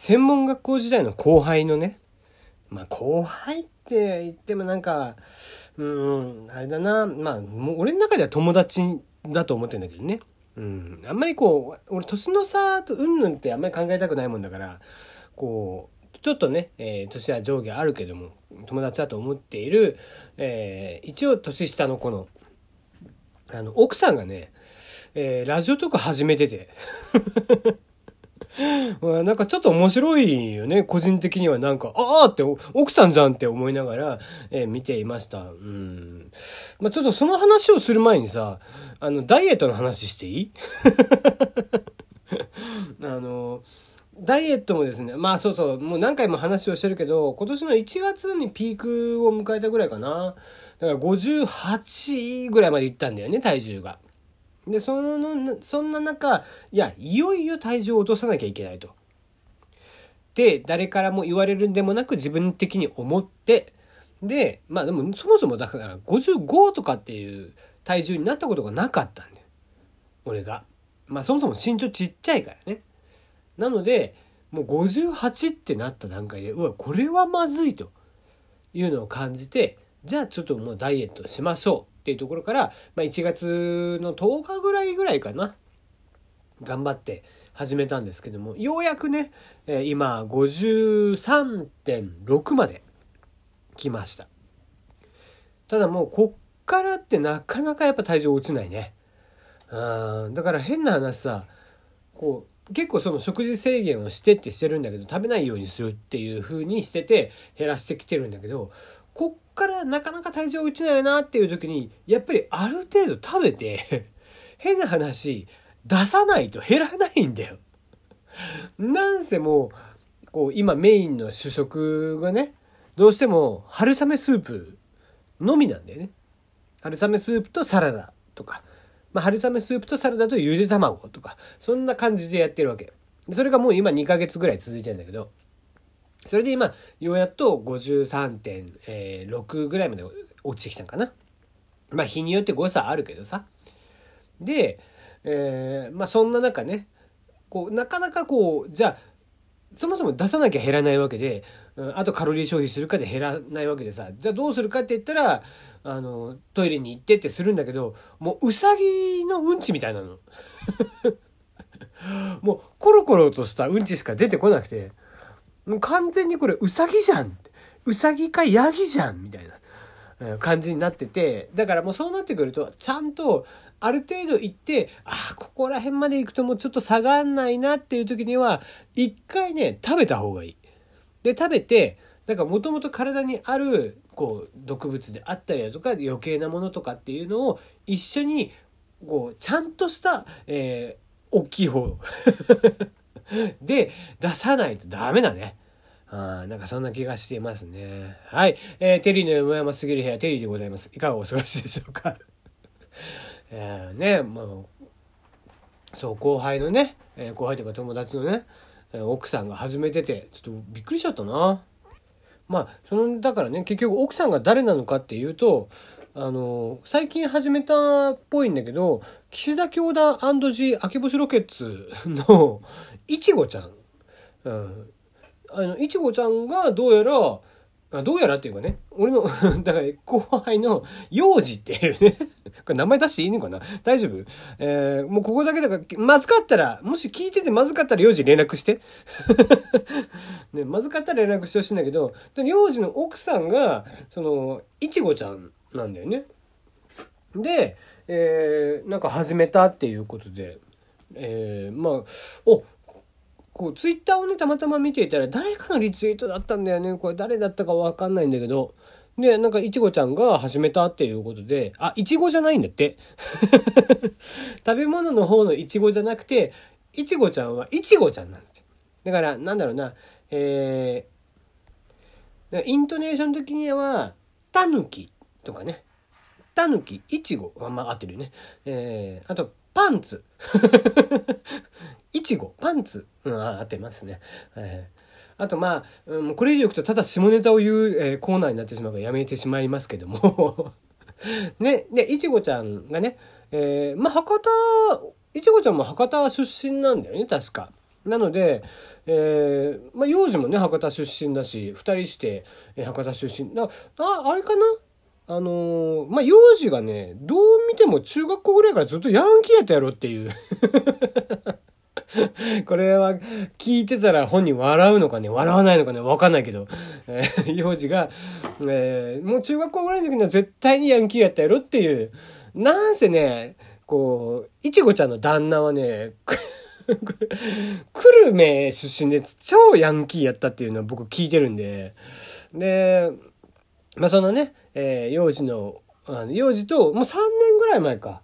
専門学校時代の後輩のね、まあ後輩って言ってもなんか、うん、あれだな、まあ、もう俺の中では友達だと思ってるんだけどね。うん。あんまりこう、俺年の差とうんぬんってあんまり考えたくないもんだから、こう、ちょっとね、えー、年は上下あるけども、友達だと思っている、えー、一応年下の子の、あの、奥さんがね、えー、ラジオとか始めててなんかちょっと面白いよね。個人的にはなんか、ああって奥さんじゃんって思いながら、えー、見ていました。うん。まあ、ちょっとその話をする前にさ、あの、ダイエットの話していい？あの、ダイエットもですね、まあそうそう、もう何回も話をしてるけど、今年の1月にピークを迎えたぐらいかな。だから58ぐらいまでいったんだよね、体重が。で、その、そんな中、いや、いよいよ体重を落とさなきゃいけないと。で、誰からも言われるんでもなく自分的に思って、で、まあでもそもそもだから55とかっていう体重になったことがなかったんだよ。俺が。まあそもそも身長ちっちゃいからね。なので、もう58ってなった段階で、うわ、これはまずいというのを感じて、じゃあちょっともうダイエットしましょう。っていうところから、まあ、1月の10日ぐらいぐらいかな頑張って始めたんですけどもようやくね、え今53.6まで来ました。ただもうこっからってなかなかやっぱ体重落ちないね。うんだから変な話さこう結構その食事制限をしてってしてるんだけど食べないようにするっていう風にしてて減らしてきてるんだけどこっからなかなか体重落ちないなっていう時に、やっぱりある程度食べて 変な話、出さないと減らないんだよ。なんせもう、こう、今メインの主食がね、どうしても春雨スープのみなんだよね。春雨スープとサラダとか、まあ、春雨スープとサラダとゆで卵とか、そんな感じでやってるわけ。それがもう今2ヶ月ぐらい続いてるんだけど、それで今、ようやっと53.6ぐらいまで落ちてきたんかな。まあ日によって誤差あるけどさ。で、えー、まあそんな中ね、こう、なかなかこう、じゃあ、そもそも出さなきゃ減らないわけで、あとカロリー消費するかで減らないわけでさ、じゃあどうするかって言ったら、あの、トイレに行ってってするんだけど、もううさぎのうんちみたいなの。もうコロコロとしたうんちしか出てこなくて、もう完全にこれウサギじゃん。ウサギかヤギじゃんみたいな感じになってて、だからもうそうなってくると、ちゃんとある程度行って、ああ、ここら辺まで行くともうちょっと下がんないなっていう時には、一回ね、食べた方がいい。で、食べて、なんかもともと体にある、こう、毒物であったりだとか、余計なものとかっていうのを一緒に、こう、ちゃんとした、えー、大きい方 で、出さないとダメだね。あなんかそんな気がしていますね。はい。えー、テリーの山山すぎる部屋、テリーでございます。いかがお過ごしでしょうか？えー、ね、もう、そう、後輩のね、えー、後輩というか友達のね、奥さんが始めてて、ちょっとびっくりしちゃったな。まあ、その、だからね、結局奥さんが誰なのかっていうと、あの、最近始めたっぽいんだけど、岸田京田 &G 秋星ロケッツのいちごちゃん。うん。あの、いちごちゃんがどうやら、どうやらっていうかね、俺の だから後輩の幼児っていうね。これ名前出していいのかな？大丈夫？えー、もうここだけだから、まずかったら、もし聞いててまずかったら幼児連絡して。ね、まずかったら連絡してほしいんだけど、幼児の奥さんが、その、いちごちゃんなんだよね。で、えー、なんか始めたっていうことで、えー、まあ、お、こう、ツイッターをね、たまたま見ていたら、誰かのリツイートだったんだよね。これ誰だったかわかんないんだけど。で、なんか、いちごちゃんが始めたっていうことで、あ、いちごじゃないんだって。食べ物の方のいちごじゃなくて、いちごちゃんはいちごちゃんなんですよ。だから、なんだろうな、えー、イントネーション的には、たぬきとかね。たぬき、いちご。まあ、合ってるよね。えー、あと、パンツ。いちご、パンツ。うん、合ってますね。えー、あと、まあ、うん、これ以上いくとただ下ネタを言う、えー、コーナーになってしまうからやめてしまいますけども ね、で、いちごちゃんがね、えー、まあ、博多、いちごちゃんも博多出身なんだよね、確か。なので、えー、まあ、幼児もね、博多出身だし、二人して、えー、博多出身。だあ、あれかな？あのー、まあ、幼児がね、どう見ても中学校ぐらいからずっとヤンキーやったやろっていう これは聞いてたら本人笑うのかね、笑わないのかね、わかんないけど、えー、幼児が、えー、もう中学校ぐらいの時には絶対にヤンキーやったやろっていう、なんせね、こう、いちごちゃんの旦那はね、久留米出身で超ヤンキーやったっていうのは僕聞いてるんで、で、まあそのね、えー、幼児の、あの幼児と、もう3年ぐらい前か。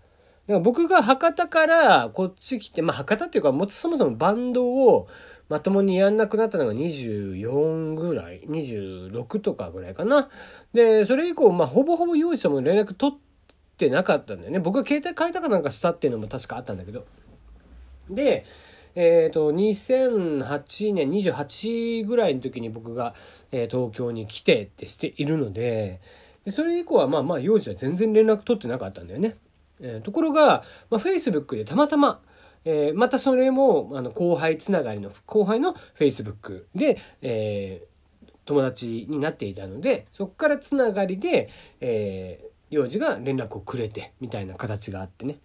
ら僕が博多からこっち来て、まあ博多っていうか、もそもそもバンドをまともにやんなくなったのが24ぐらい、26とかぐらいかな。で、それ以降、まあほぼほぼ幼児とも連絡取ってなかったんだよね。僕が携帯変えたかなんかしたっていうのも確かあったんだけど。で、えっ、ー、と、2008年28ぐらいの時に僕が、えー、東京に来てってしているので、でそれ以降はまあまあ幼児は全然連絡取ってなかったんだよね。えー、ところが、まあ、Facebook でたまたま、えー、またそれもあの後輩つながりの後輩の Facebook で、えー、友達になっていたのでそこからつながりで、えー、幼児が連絡をくれてみたいな形があってね。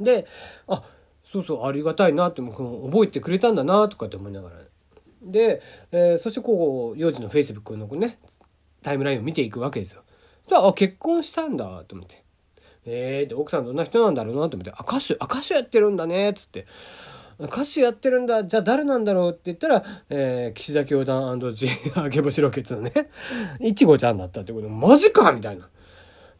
であそうそうありがたいなって覚えてくれたんだなとかって思いながらで、えー、そしてこう幼児の Facebook のねタイムラインを見ていくわけですよ。じゃあ結婚したんだと思って。えー、で奥さんどんな人なんだろうなと思って「あ歌手あ歌手やってるんだね」っつって。歌手やってるんだじゃあ誰なんだろうって言ったら、えー、岸田教団ジあけぼしロケツのねいちごちゃんだったってこと。でマジかみたいな。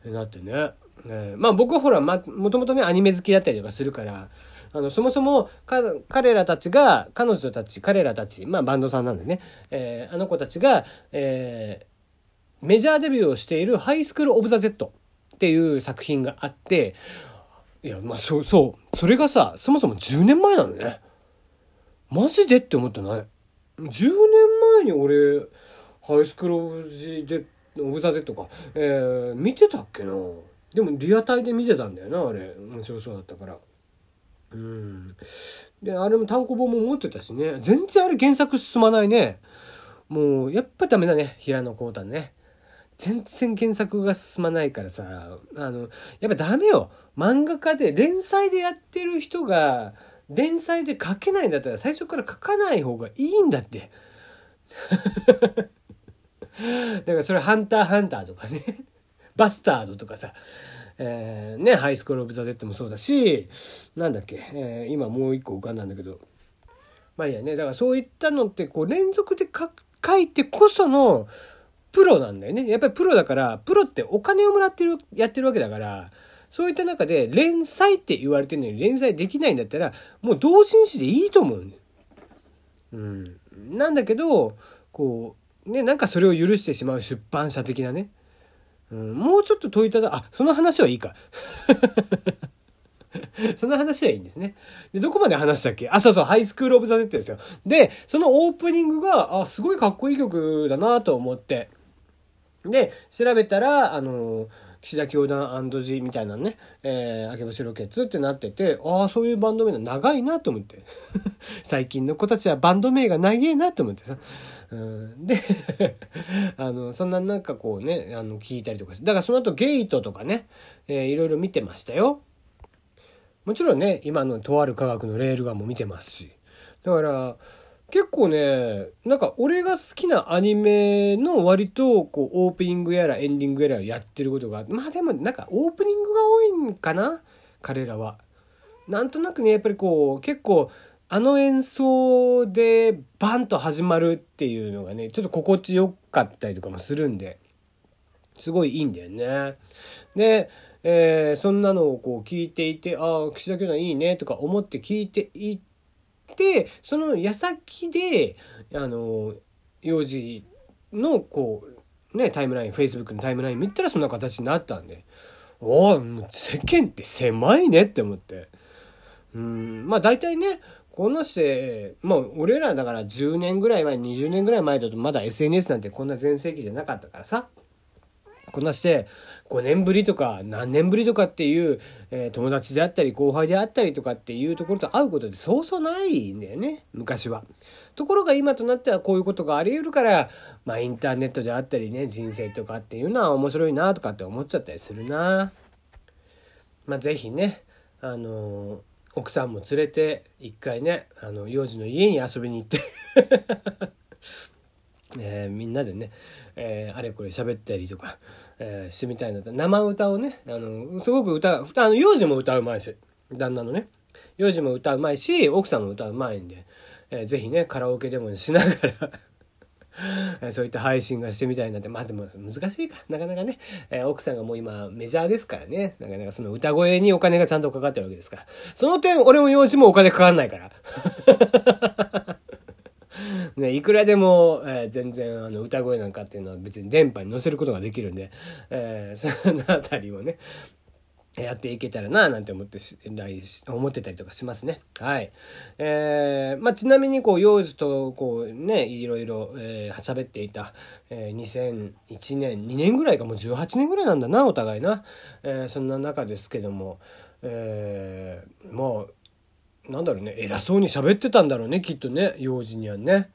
なってね、えー、まあ僕はほら、ま、もともとねアニメ好きだったりとかするからあの、そもそも、か彼らたちが、彼女たち、彼らたち、まあバンドさんなんでね、えー、あの子たちが、えー、メジャーデビューをしているハイスクール・オブ・ザ・ゼット。っていう作品があって、いや、まあそう、そう、それがさ、そもそも10年前なのね。マジでって思ってない。10年前に俺、ハイスクール・オブ・ザ、オブ・ザ・デッドか、えー、見てたっけなでもリアタイで見てたんだよな、あれ。面白そうだったから。うん。で、あれも単行本も持ってたしね。全然あれ原作進まないね。もう、やっぱダメだね。平野耕太ね。全然原作が進まないからさ、あの、やっぱダメよ。漫画家で連載でやってる人が、連載で書けないんだったら最初から書かない方がいいんだって。だからそれハンターハンターとかね。バスタードとかさ。えー、ね、ハイスクール・オブ・ザ・デッドもそうだし、なんだっけ、えー、今もう一個浮かんだんだけど、まあいいやね、だからそういったのってこう連続で書いてこそのプロなんだよね。やっぱりプロだから、プロってお金をもらってる、やってるわけだから、そういった中で連載って言われてるのに連載できないんだったら、もう同人誌でいいと思う、ね。うん。なんだけど、こう、ね、なんかそれを許してしまう出版社的なね。うん、もうちょっと問いただ、あ、その話はいいか。その話はいいんですね。で、どこまで話したっけ？あ、そうそう、ハイスクールオブザ・デッドですよ。で、そのオープニングが、あ、すごいかっこいい曲だなと思って。で、調べたら、あの、岸田教団ジみたいなね、えー、明け星ロケツってなってて、ああ、そういうバンド名の長いなと思って。最近の子たちはバンド名が長えなと思ってさ。うん、で あの、そんななんかこうね、あの、聞いたりとかだからその後ゲートとかね、えー、いろいろ見てましたよ。もちろんね、今のとある科学のレールガンも見てますし。だから、結構ね、なんか俺が好きなアニメの割とこうオープニングやらエンディングやらやってることが、まあでもなんかオープニングが多いんかな彼らは。なんとなくね、やっぱりこう結構あの演奏でバンと始まるっていうのがね、ちょっと心地よかったりとかもするんで、すごいいいんだよね。で、えー、そんなのをこう聞いていて、ああ、岸田教団いいねとか思って聞いていて、その矢先で、あの、幼児のこう、ね、タイムライン、Facebook のタイムライン見たらそんな形になったんで、おお、世間って狭いねって思って。うん、まあ大体ね、こんなして、まあ、俺らだから10年ぐらい前、20年ぐらい前だとまだ SNS なんてこんな全盛期じゃなかったからさ。こんなして5年ぶりとか何年ぶりとかっていう、えー、友達であったり後輩であったりとかっていうところと会うことってそうそうないんだよね昔は。ところが今となってはこういうことがあり得るからまあインターネットであったりね人生とかっていうのは面白いなとかって思っちゃったりするな。まあ是非ねあのー、奥さんも連れて一回ねあの幼児の家に遊びに行ってえー、みんなでね、えー、あれこれ喋ったりとか、えー、してみたいなと生歌をねあのすごく歌あの幼児も歌うまいし旦那のね幼児も歌うまいし奥さんも歌うまいんで、えー、ぜひねカラオケでもしながら そういった配信がしてみたいなって、まあでも難しいか。なかなかね、えー、奥さんがもう今メジャーですからね。なかなかその歌声にお金がちゃんとかかってるわけですから。その点、俺も幼児もお金かかんないから。ね、いくらでも、えー、全然あの歌声なんかっていうのは別に電波に乗せることができるんで、えー、そのあたりをね、やっていけたらななんて思ってし思ってたりとかしますね。はい。えー、まあ、ちなみにこう幼児とこうねいろいろえー、喋っていた、えー、2001年2年ぐらいかもう18年ぐらいなんだなお互いな、えー、そんな中ですけども、えー、まあなんだろうね。偉そうに喋ってたんだろうね。きっとね。幼児にはね。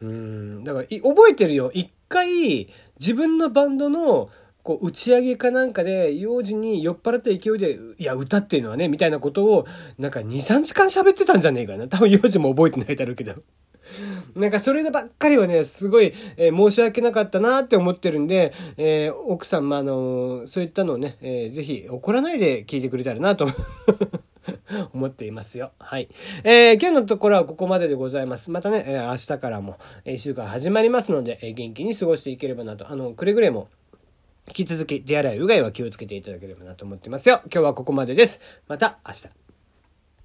うん。だから覚えてるよ。一回自分のバンドのこう打ち上げかなんかで幼児に酔っ払った勢いで「いや歌っていうのはね」みたいなことをなんか23時間喋ってたんじゃねえかな。多分幼児も覚えてないだろうけど。なんかそればっかりはね、すごい、えー、申し訳なかったなって思ってるんで、えー、奥さん、まあ、あのー、そういったのをね、えー、ぜひ怒らないで聞いてくれたらなと。思っていますよ。はい。えー、今日のところはここまででございます。またね、えー、明日からもえ1週間始まりますので、えー、元気に過ごしていければなと。あの、くれぐれも引き続き手洗いうがいは気をつけていただければなと思ってますよ。今日はここまでです。また明日。